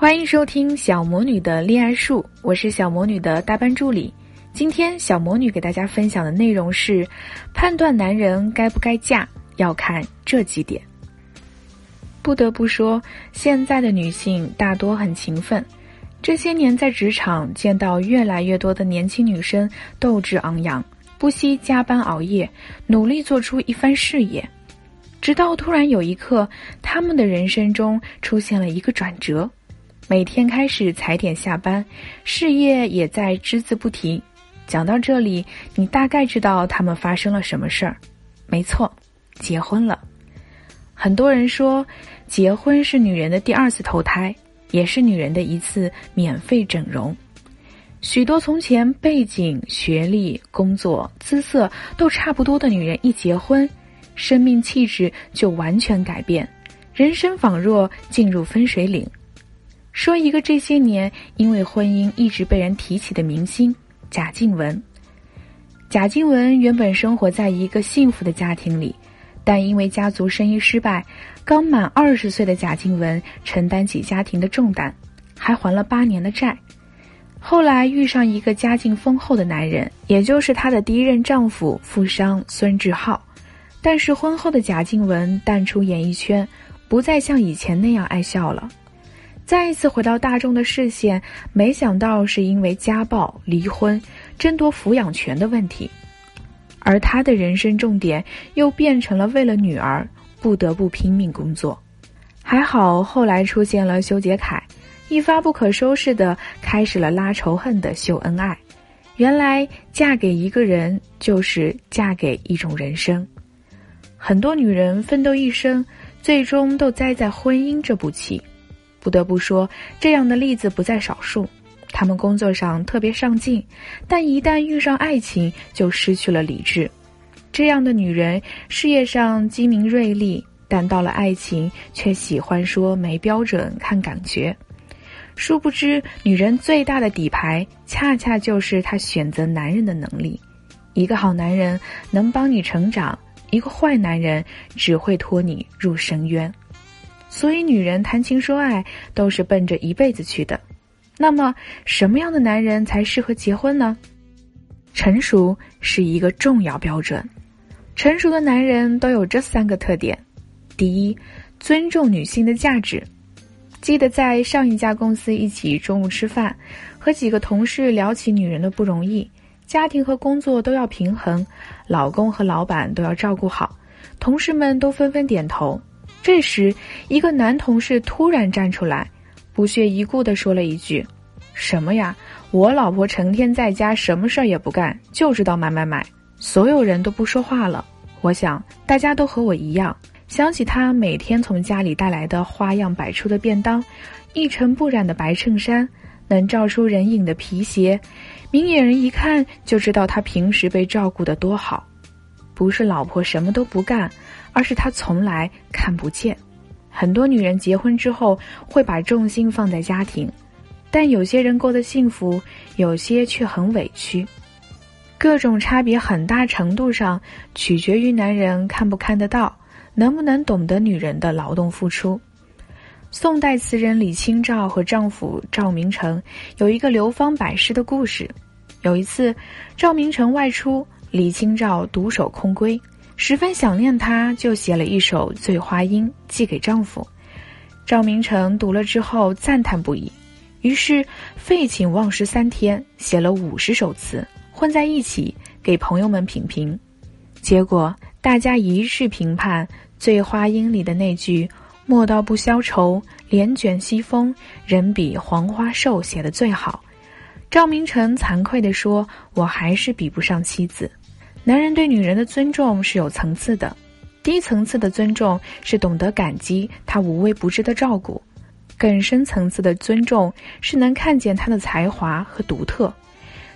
欢迎收听小魔女的恋爱术，我是小魔女的大班助理。今天小魔女给大家分享的内容是：判断男人该不该嫁，要看这几点。不得不说，现在的女性大多很勤奋。这些年在职场见到越来越多的年轻女生斗志昂扬，不惜加班熬夜，努力做出一番事业。直到突然有一刻，她们的人生中出现了一个转折。每天开始踩点下班，事业也在只字不提。讲到这里，你大概知道他们发生了什么事儿？没错，结婚了。很多人说，结婚是女人的第二次投胎，也是女人的一次免费整容。许多从前背景、学历、工作、姿色都差不多的女人，一结婚，生命气质就完全改变，人生仿若进入分水岭。说一个这些年因为婚姻一直被人提起的明星贾静雯。贾静雯原本生活在一个幸福的家庭里，但因为家族生意失败，刚满二十岁的贾静雯承担起家庭的重担，还还了八年的债。后来遇上一个家境丰厚的男人，也就是她的第一任丈夫富商孙志浩。但是婚后的贾静雯淡出演艺圈，不再像以前那样爱笑了。再一次回到大众的视线，没想到是因为家暴、离婚、争夺抚养权的问题，而他的人生重点又变成了为了女儿不得不拼命工作。还好后来出现了修杰楷，一发不可收拾的开始了拉仇恨的秀恩爱。原来嫁给一个人就是嫁给一种人生。很多女人奋斗一生，最终都栽在婚姻这步棋。不得不说，这样的例子不在少数。他们工作上特别上进，但一旦遇上爱情，就失去了理智。这样的女人，事业上精明锐利，但到了爱情，却喜欢说没标准、看感觉。殊不知，女人最大的底牌，恰恰就是她选择男人的能力。一个好男人能帮你成长，一个坏男人只会拖你入深渊。所以，女人谈情说爱都是奔着一辈子去的。那么，什么样的男人才适合结婚呢？成熟是一个重要标准。成熟的男人都有这三个特点：第一，尊重女性的价值。记得在上一家公司一起中午吃饭，和几个同事聊起女人的不容易，家庭和工作都要平衡，老公和老板都要照顾好，同事们都纷纷点头。这时，一个男同事突然站出来，不屑一顾地说了一句：“什么呀？我老婆成天在家，什么事儿也不干，就知道买买买。”所有人都不说话了。我想，大家都和我一样，想起他每天从家里带来的花样百出的便当，一尘不染的白衬衫，能照出人影的皮鞋，明眼人一看就知道他平时被照顾得多好。不是老婆什么都不干。而是他从来看不见。很多女人结婚之后会把重心放在家庭，但有些人过得幸福，有些却很委屈。各种差别很大程度上取决于男人看不看得到，能不能懂得女人的劳动付出。宋代词人李清照和丈夫赵明诚有一个流芳百世的故事。有一次，赵明诚外出，李清照独守空闺。十分想念他，就写了一首《醉花阴》寄给丈夫。赵明诚读了之后赞叹不已，于是废寝忘食三天，写了五十首词混在一起给朋友们品评。结果大家一致评判《醉花阴》里的那句“莫道不消愁，帘卷西风，人比黄花瘦”写的最好。赵明诚惭愧地说：“我还是比不上妻子。”男人对女人的尊重是有层次的，低层次的尊重是懂得感激她无微不至的照顾，更深层次的尊重是能看见她的才华和独特。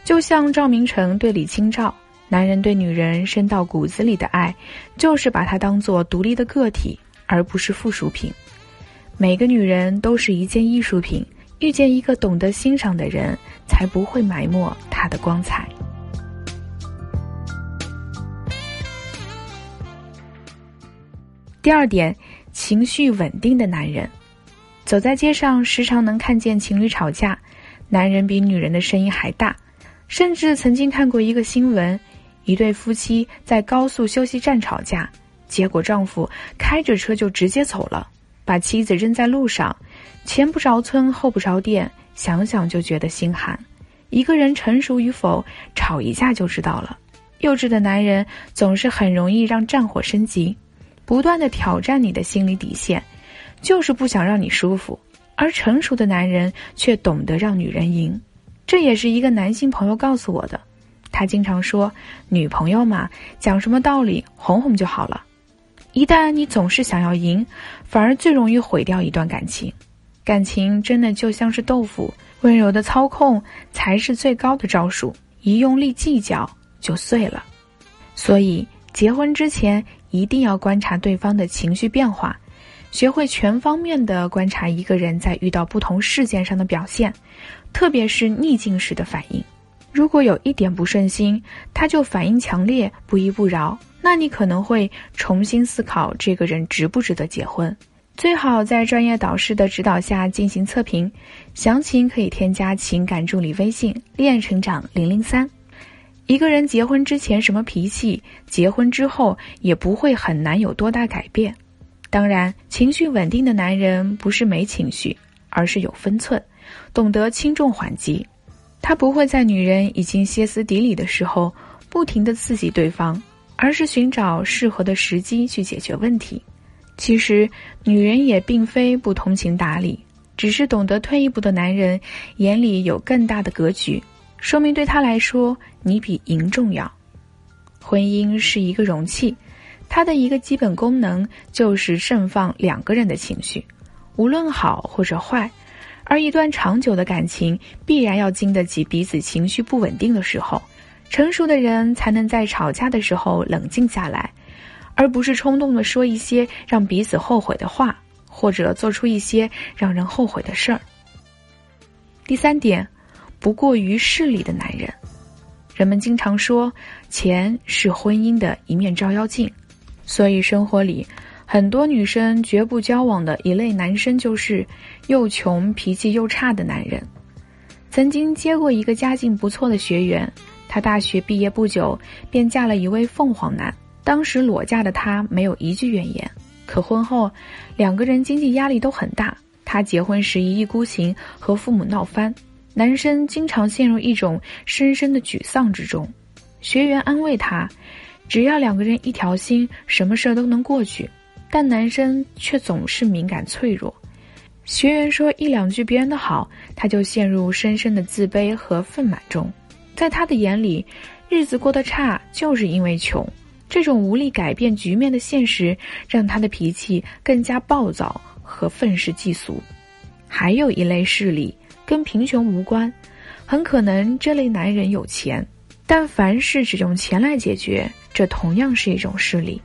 就像赵明诚对李清照，男人对女人深到骨子里的爱，就是把她当做独立的个体，而不是附属品。每个女人都是一件艺术品，遇见一个懂得欣赏的人，才不会埋没她的光彩。第二点，情绪稳定的男人。走在街上，时常能看见情侣吵架，男人比女人的声音还大。甚至曾经看过一个新闻，一对夫妻在高速休息站吵架，结果丈夫开着车就直接走了，把妻子扔在路上，前不着村后不着店，想想就觉得心寒。一个人成熟与否，吵一架就知道了。幼稚的男人总是很容易让战火升级，不断的挑战你的心理底线。就是不想让你舒服，而成熟的男人却懂得让女人赢，这也是一个男性朋友告诉我的。他经常说：“女朋友嘛，讲什么道理，哄哄就好了。”一旦你总是想要赢，反而最容易毁掉一段感情。感情真的就像是豆腐，温柔的操控才是最高的招数，一用力计较就碎了。所以，结婚之前一定要观察对方的情绪变化。学会全方面的观察一个人在遇到不同事件上的表现，特别是逆境时的反应。如果有一点不顺心，他就反应强烈、不依不饶，那你可能会重新思考这个人值不值得结婚。最好在专业导师的指导下进行测评，详情可以添加情感助理微信“恋爱成长零零三”。一个人结婚之前什么脾气，结婚之后也不会很难有多大改变。当然，情绪稳定的男人不是没情绪，而是有分寸，懂得轻重缓急。他不会在女人已经歇斯底里的时候不停地刺激对方，而是寻找适合的时机去解决问题。其实，女人也并非不通情达理，只是懂得退一步的男人眼里有更大的格局，说明对他来说你比赢重要。婚姻是一个容器。它的一个基本功能就是盛放两个人的情绪，无论好或者坏。而一段长久的感情，必然要经得起彼此情绪不稳定的时候。成熟的人才能在吵架的时候冷静下来，而不是冲动的说一些让彼此后悔的话，或者做出一些让人后悔的事儿。第三点，不过于势利的男人。人们经常说，钱是婚姻的一面照妖镜。所以，生活里很多女生绝不交往的一类男生，就是又穷、脾气又差的男人。曾经接过一个家境不错的学员，她大学毕业不久便嫁了一位凤凰男。当时裸嫁的她没有一句怨言，可婚后两个人经济压力都很大。她结婚时一意孤行，和父母闹翻，男生经常陷入一种深深的沮丧之中。学员安慰他。只要两个人一条心，什么事儿都能过去。但男生却总是敏感脆弱。学员说一两句别人的好，他就陷入深深的自卑和愤满中。在他的眼里，日子过得差就是因为穷。这种无力改变局面的现实，让他的脾气更加暴躁和愤世嫉俗。还有一类势力跟贫穷无关，很可能这类男人有钱，但凡事只用钱来解决。这同样是一种势力。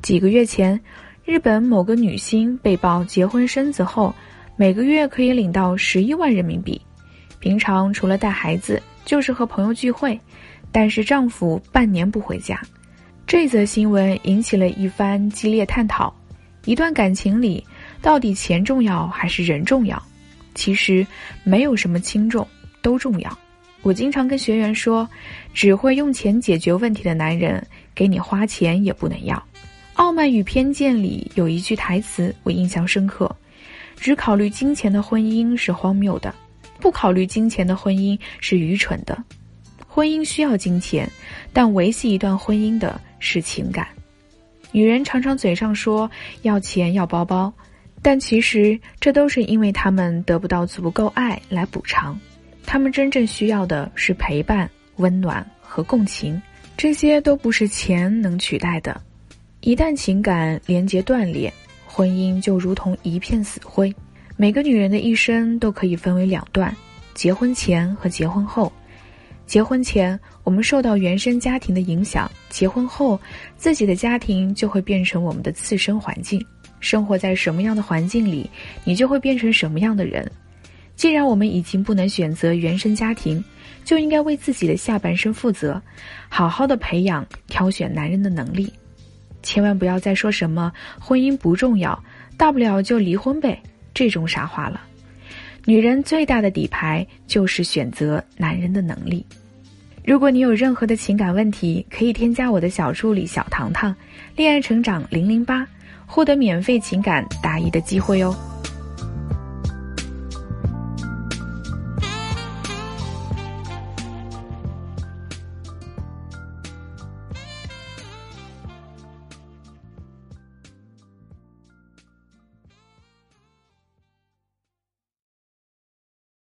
几个月前，日本某个女星被曝结婚生子后，每个月可以领到十一万人民币。平常除了带孩子，就是和朋友聚会，但是丈夫半年不回家。这则新闻引起了一番激烈探讨：一段感情里，到底钱重要还是人重要？其实没有什么轻重，都重要。我经常跟学员说，只会用钱解决问题的男人，给你花钱也不能要。《傲慢与偏见》里有一句台词我印象深刻：只考虑金钱的婚姻是荒谬的，不考虑金钱的婚姻是愚蠢的。婚姻需要金钱，但维系一段婚姻的是情感。女人常常嘴上说要钱要包包，但其实这都是因为他们得不到足够爱来补偿。他们真正需要的是陪伴、温暖和共情，这些都不是钱能取代的。一旦情感连接断裂，婚姻就如同一片死灰。每个女人的一生都可以分为两段：结婚前和结婚后。结婚前，我们受到原生家庭的影响；结婚后，自己的家庭就会变成我们的次生环境。生活在什么样的环境里，你就会变成什么样的人。既然我们已经不能选择原生家庭，就应该为自己的下半生负责，好好的培养挑选男人的能力。千万不要再说什么婚姻不重要，大不了就离婚呗这种傻话了。女人最大的底牌就是选择男人的能力。如果你有任何的情感问题，可以添加我的小助理小糖糖，恋爱成长零零八。获得免费情感答疑的机会哦。